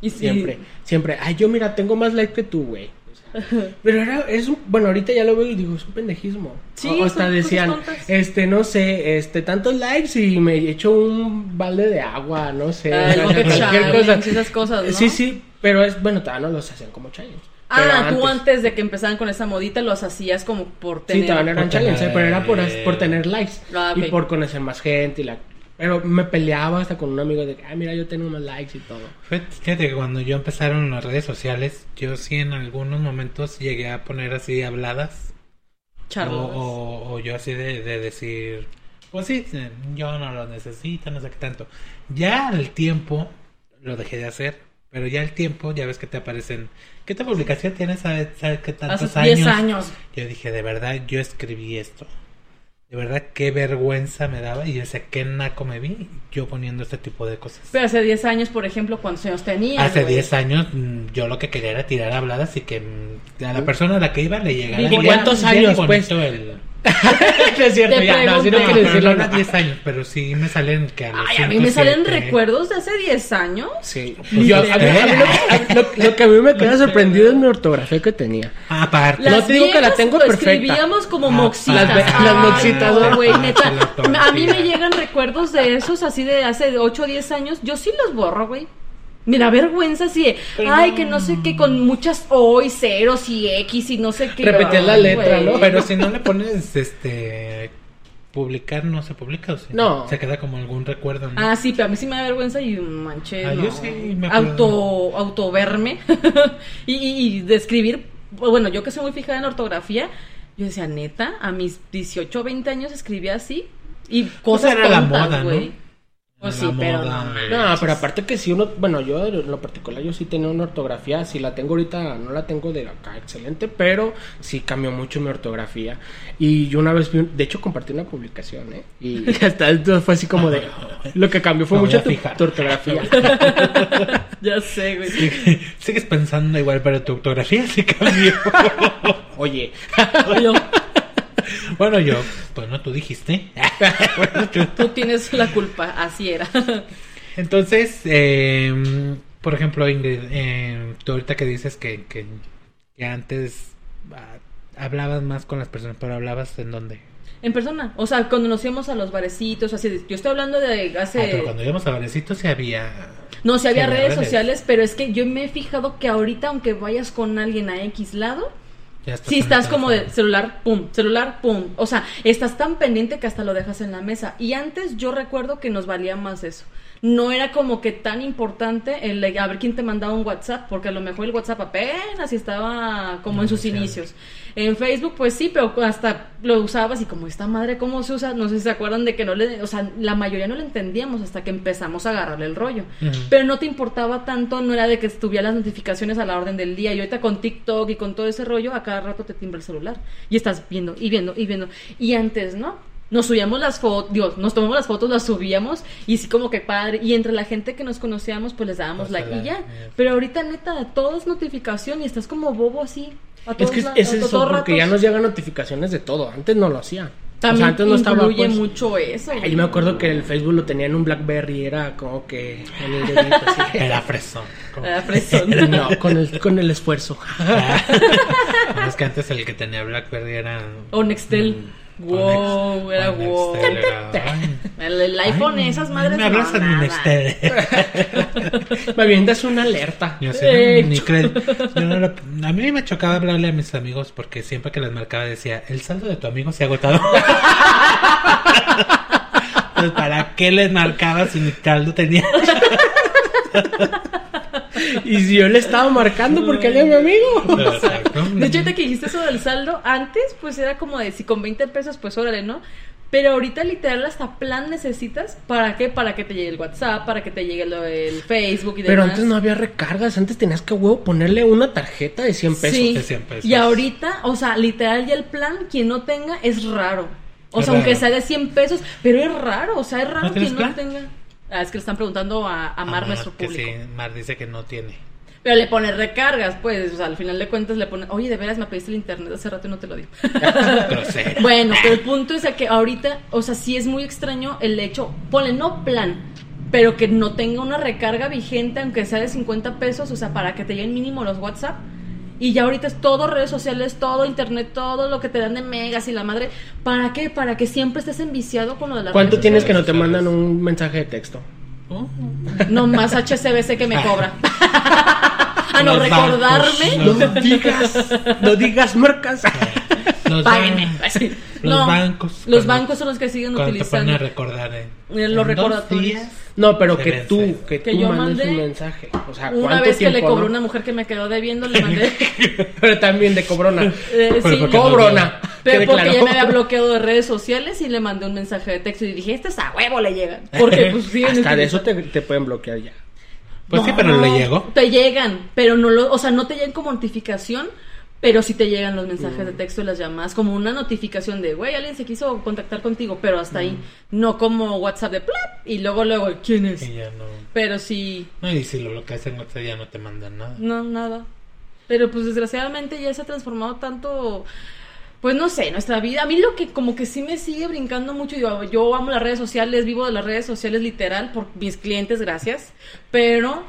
y sí, Siempre, siempre. Ay, yo mira, tengo más likes que tú, güey. O sea, Pero era, es un, bueno, ahorita ya lo veo y digo, es un pendejismo. Sí, o, o hasta decían, este, no sé, este, tantos likes y me echo un balde de agua, no sé, o sea, cualquier cosa. esas cosas, ¿no? Sí, sí, pero es, bueno, todavía no los hacían como challenge. Ah, Pero tú antes de que empezaban con esa modita los hacías como por tener... Sí, todavía no eran por challenge, tener- pero era por, por tener likes Ah, y por conocer más gente y la... Pero me peleaba hasta con un amigo de que, ah, mira, yo tengo más likes y todo. Fíjate fíjate que cuando yo empezaron las redes sociales, yo sí en algunos momentos llegué a poner así habladas. O, charlas. o- o yo así de, de decir, pues sí, yo no lo necesito, no sé qué tanto. Ya al tiempo lo dejé de hacer, pero ya al tiempo ya ves que te aparecen, ¿qué te publicación tienes? ¿Sabes, sabes qué tantos Hace años? 10 años. Yo dije, de verdad, yo escribí esto. De verdad, qué vergüenza me daba y yo sé qué naco me vi yo poniendo este tipo de cosas. Pero hace 10 años, por ejemplo, ¿cuántos años tenías? Hace güey? 10 años mm, yo lo que quería era tirar habladas y que mm, a la persona a la que iba le llegara ¿Y cuántos años, pues? el- No es cierto, ya, no, si no pero decirlo, no a no. 10 años, pero sí me salen que a los Ay, a mí me salen recuerdos de hace 10 años. Sí. Ni Yo, a mí- a mí lo, que- a- lo- lo que a mí me queda sorprendido es mi ortografía que tenía. Aparte. La- No te digo que la tengo perfecta. Escribíamos como Ah, moxitas. las ve- las Ay, moxitas, no, neta. A mí me llegan recuerdos de esos así de hace 8 o 10 años. Yo sí los borro, güey. Mira, vergüenza así de, ay, que no sé qué, con muchas O y ceros y X y no sé qué. Repetir la Ay, letra, güey. ¿no? Pero si no le pones este publicar no se publica o sí? No. Se queda como algún recuerdo, ¿no? Ah, sí, pero a mí sí me da vergüenza y manché. Ah, no. yo sí me acuerdo. Auto, autoverme y, y, y de escribir. Bueno, yo que soy muy fijada en ortografía, yo decía, neta, a mis 18 o 20 años escribía así y cosas era la moda, ¿no? Pues sí, pero moda. no. Pero aparte que si uno, bueno, yo en lo particular yo sí tenía una ortografía, si la tengo ahorita, no la tengo de acá excelente, pero sí cambió mucho mi ortografía. Y yo una vez, vi un- de hecho compartí una publicación, ¿eh? Y hasta entonces fue así como de, lo que cambió fue mucho tu, tu ortografía. Ya sé, güey. Sigues pensando igual, pero tu ortografía sí cambió. Oye, Yo, bueno, yo, bueno, tú dijiste. Bueno, tú- tú tienes la culpa, así era. Entonces, eh, por ejemplo, Ingrid, eh, tú ahorita que dices que, que, que antes ah, hablabas más con las personas, pero hablabas en dónde? En persona, o sea, cuando nos íbamos a los barecitos, así, de- yo estoy hablando de hace... Ah, pero cuando íbamos a Varecitos sí había... No, sí había redes redes. sociales, pero es que yo me he fijado que ahorita, aunque vayas con alguien a X lado, estás si estás como de celular, pum, celular, pum. O sea, estás tan pendiente que hasta lo dejas en la mesa. Y antes yo recuerdo que nos valía más eso. No era como que tan importante el a ver quién te mandaba un WhatsApp, porque a lo mejor el WhatsApp apenas estaba como en sus inicios. En Facebook, pues sí, pero hasta lo usabas y como esta madre, ¿cómo se usa? No sé si se acuerdan de que no le, o sea, la mayoría no lo entendíamos hasta que empezamos a agarrarle el rollo. Pero no te importaba tanto, no era de que estuvieran las notificaciones a la orden del día. Y ahorita con TikTok y con todo ese rollo, a cada rato te timbra el celular. Y estás viendo y viendo y viendo. Y antes, ¿no? Nos subíamos las fotos, Dios, nos tomamos las fotos, las subíamos y sí como que padre. Y entre la gente que nos conocíamos, pues les dábamos like la- y ya. Pero ahorita, neta, todo es notificación y estás como bobo así. A es que es, la- es a eso, porque ratos. ya nos llegan notificaciones de todo. Antes no lo hacía. También o sea, antes no estaba pues, mucho eso. Yo me acuerdo que el Facebook lo tenía en un Blackberry, era como que en el dedito así. Era fresón. como- Ah, fresón. No, con el, con el esfuerzo. No, es que antes el que tenía Blackberry era... O Nextel. Mm, Wow, era wow. El, el iPhone, ay, esas madres. Me hablas no. Nextel. Me avientas una alerta. Yo sé, ni crédito. Yo no lo- a mí me chocaba hablarle a mis amigos porque siempre que les marcaba decía, el saldo de tu amigo se ha agotado. Pues, ¿Para qué les marcaba si mi saldo tenía? Y si yo le estaba marcando porque él es mi amigo. Exacto. De hecho, ahorita que dijiste eso del saldo, antes pues era como de si con 20 pesos, pues órale, ¿no? Pero ahorita literal hasta plan necesitas. ¿Para qué? Para que te llegue el WhatsApp, para que te llegue lo del Facebook y Pero demás. antes no había recargas, antes tenías que huevo ponerle una tarjeta de 100 pesos. Sí. De 100 pesos. Y ahorita, o sea, literal ya el plan, quien no tenga, es raro. O Es sea, aunque sea de 100 pesos, pero es raro, o sea, es raro quien no tenga. Ah, es que le están preguntando a, a Mar, nuestro que público. sí, Mar dice que no tiene. Pero le pone recargas, pues, o sea, al final de cuentas le pone, oye, de veras me pediste el internet hace rato y no te lo di. Bueno, pero el punto es a que ahorita, o sea, sí es muy extraño el hecho, ponle no plan, pero que no tenga una recarga vigente, aunque sea de 50 pesos, o sea, para que te lleguen mínimo los WhatsApp. Y ya ahorita es todo redes sociales, todo internet, todo lo que te dan de megas y la madre. ¿Para qué? Para que siempre estés enviciado con lo de las ¿Cuánto redes tienes que no te sociales. mandan un mensaje de texto? Oh. No más HCBC que me cobra. ah, no, recordarme. No digas, no digas marcas. Los Páguenme. No, bancos. Los bancos son los que siguen te utilizando. a recordar. eh, los recordatorios. días, No, pero que vence. tú, que, Que tú yo mandes mandé un mensaje. O sea, Una ¿cuánto vez que le cobró no? una mujer que me quedó debiendo, le mandé. Pero también de cobrona. Eh, sí, porque no Cobrona. pero porque ya me había bloqueado de redes sociales y le mandé un mensaje de texto y dije, este es a huevo le llegan. Porque pues sí. Hasta de eso te, te pueden bloquear ya. Pues sí, No, pero le llegó. Te llegan, pero no lo, o sea, no te llegan como notificación, pero sí te llegan los mensajes de texto y las llamadas, como una notificación de, güey, alguien se quiso contactar contigo, pero hasta ahí, no como WhatsApp de plap y luego, luego, ¿quién es? Y ya no. Pero sí, No, y si lo bloqueas en WhatsApp ya no te mandan nada. no, nada. Pero pues desgraciadamente ya se ha transformado tanto pues no sé, nuestra vida, a mí lo que como que sí me sigue brincando mucho, yo, yo amo las redes sociales, vivo de las redes sociales literal por mis clientes, gracias, pero,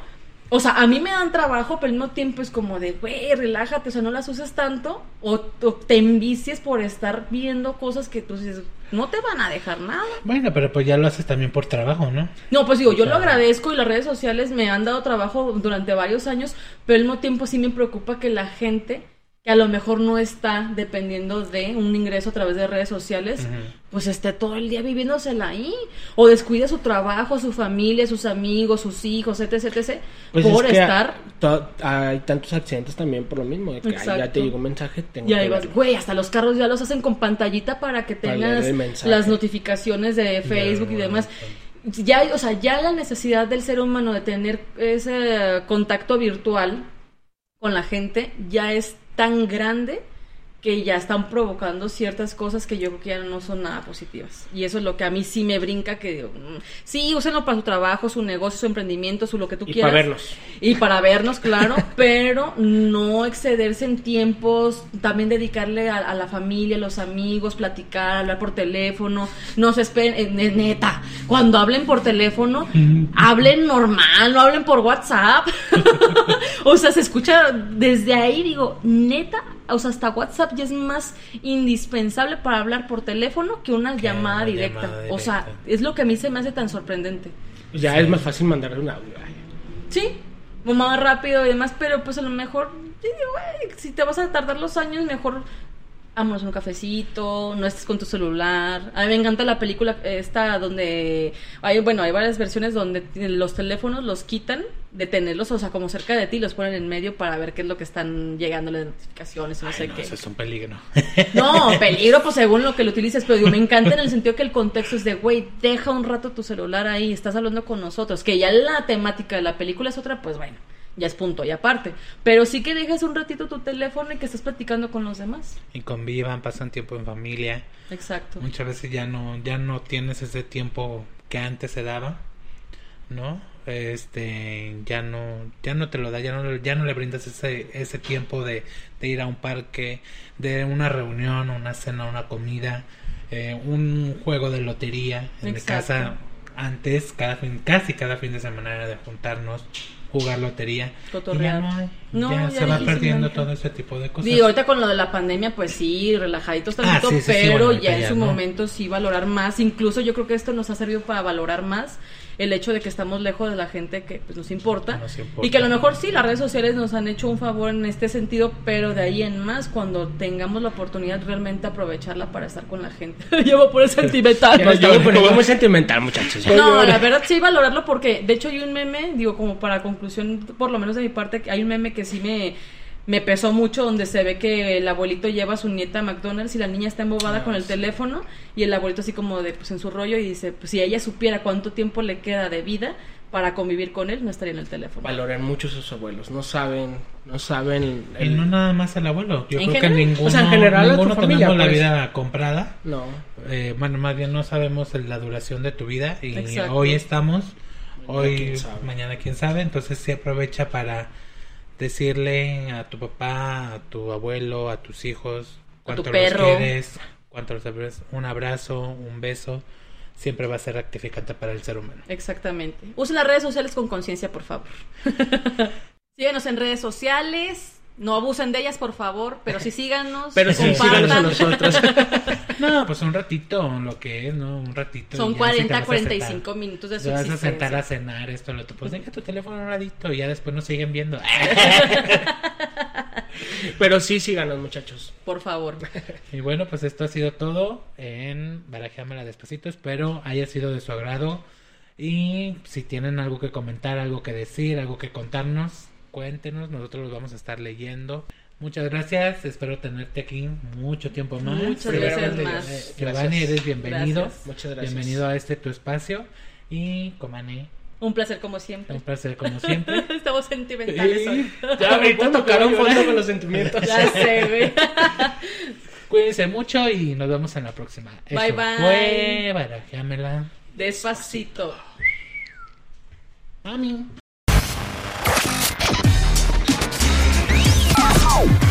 o sea, a mí me dan trabajo, pero al mismo tiempo es como de, güey, relájate, o sea, no las uses tanto, o, o te envicies por estar viendo cosas que tú dices, no te van a dejar nada. Bueno, pero pues ya lo haces también por trabajo, ¿no? No, pues digo, yo sea- lo agradezco y las redes sociales me han dado trabajo durante varios años, pero al mismo tiempo sí me preocupa que la gente que a lo mejor no está dependiendo de un ingreso a través de redes sociales, pues esté todo el día viviéndosela ahí o descuide su trabajo, su familia, sus amigos, sus hijos, etc, etc, Pues por es que estar hay tantos accidentes también por lo mismo. de que, "Ay, ya te llegó un mensaje, tengo Y ahí que vas, verlo". güey, hasta los carros ya los hacen con pantallita para que tengas las notificaciones de Facebook y demás. Ya, o sea, ya la necesidad del ser humano de tener ese contacto virtual con la gente ya es tan grande que ya están provocando ciertas cosas que yo creo que ya no son nada positivas. Y eso es lo que a mí sí me brinca, que digo, mm, sí, úsenlo para su trabajo, su negocio, su emprendimiento, su lo que tú Y quieras. para vernos. Y para vernos, claro, pero no excederse en tiempos, también dedicarle a, a la familia, a los amigos, platicar, hablar por teléfono, no se esperen, eh, ne- neta, cuando hablen por teléfono, hablen normal, no hablen por WhatsApp. o sea, se escucha desde ahí, digo, neta, o sea, hasta WhatsApp ya es más indispensable para hablar por teléfono que una Que llamada una directa. llamada O sea, directa. es lo que a mí se me hace tan sorprendente. Ya Sí. es más fácil mandarle un audio. Sí, más rápido y demás, pero pues a lo mejor, si te vas a tardar los años, mejor vámonos un cafecito, no estés con tu celular. A mí me encanta la película esta donde hay, bueno, hay varias versiones donde los teléfonos los quitan de tenerlos, o sea, como cerca de ti, los ponen en medio para ver qué es lo que están llegando las notificaciones, no Ay, sé no, qué. eso es un peligro. No, peligro, pues según lo que lo utilices, pero digo, me encanta en el sentido que el contexto es de, güey, deja un rato tu celular ahí, estás hablando con nosotros, que ya la temática de la película es otra, pues bueno, ya es punto y aparte, pero sí que dejes un ratito tu teléfono y que estés platicando con los demás. y convivan, pasan tiempo en familia. Exacto. Muchas veces ya no, ya no tienes ese tiempo que antes se daba, ¿no? Este, ya no, ya no te lo da, ya no, ya no le brindas ese, ese tiempo de, de ir a un parque, de una reunión, una cena, una comida, eh, un juego de lotería. En mi casa, antes, cada fin, casi cada fin de semana era de juntarnos, jugar lotería. Y Cotorrear. ya no hay, No, ya, ya se va perdiendo todo ese tipo de cosas. Digo, ahorita con lo de la pandemia, pues sí, relajaditos Ah, tantito, sí, sí, pero bueno, ya en su no. momento sí valorar más. Incluso yo creo que esto nos ha servido para valorar más el hecho de que estamos lejos de la gente que pues, nos importa. Nos importa. Y que a lo mejor sí, las redes sociales nos han hecho un favor en este sentido, pero de ahí en más, cuando tengamos la oportunidad realmente aprovecharla para estar con la gente. Llevo por el sentimental. Me estaba poniendo muy sentimental, muchachos. ya. No, la verdad sí valorarlo porque de hecho hay un meme, digo como para conclusión, por lo menos de mi parte, que hay un meme que sí me, me pesó mucho donde se ve que el abuelito lleva a su nieta a McDonald's y la niña está embobada Ah, con el sí. teléfono y el abuelito así como de pues en su rollo y dice, pues si ella supiera cuánto tiempo le queda de vida para convivir con él, no estaría en el teléfono. Valoran mucho a sus abuelos. No saben, no saben. Y no nada más el abuelo. Yo creo general. que ninguno, O sea, en general a tu ninguno familia, tenemos la pues. vida comprada. No. Eh, bueno, más bien no sabemos el- la duración de tu vida y Exacto. hoy estamos, hoy, mañana quién sabe, entonces sí aprovecha para decirle a tu papá, a tu abuelo, a tus hijos, A tu cuánto perro. los quieres, cuánto los abres- un abrazo, un beso, siempre va a ser rectificante para el ser humano. Exactamente. Usen las redes sociales con conciencia, por favor. Síguenos en redes sociales. No abusen de ellas, por favor, pero sí síganos. Pero sí, síganos a nosotros. No, pues un ratito, lo que es, ¿no? Un ratito. Son y ya, si te 40, vas a 45 sentar- minutos de Te vas a sentar a subsistencia. cenar esto, lo otro. Pues deja tu teléfono un ladito y ya después nos siguen viendo. Pero sí, síganos, muchachos. Por favor. y bueno, pues esto ha sido todo en Barajeámela Despacito. Espero haya sido de su agrado. Y si tienen algo que comentar, algo que decir, algo que contarnos, cuéntenos. Nosotros los vamos a estar leyendo. Muchas gracias. Espero tenerte aquí mucho tiempo más. Muchas gracias más. eh, Giovanni, Gracias. eres bienvenido. Gracias. Muchas gracias. Bienvenido a este tu espacio. Y Comane, Un placer como siempre. un placer como siempre. Estamos sentimentales hoy. Ya ahorita tocaron fondo con los sentimientos. Ya sé, güey. Cuídense mucho y nos vemos en la próxima. Bye, Eso bye. Fue. Despacito. Mami. Oh!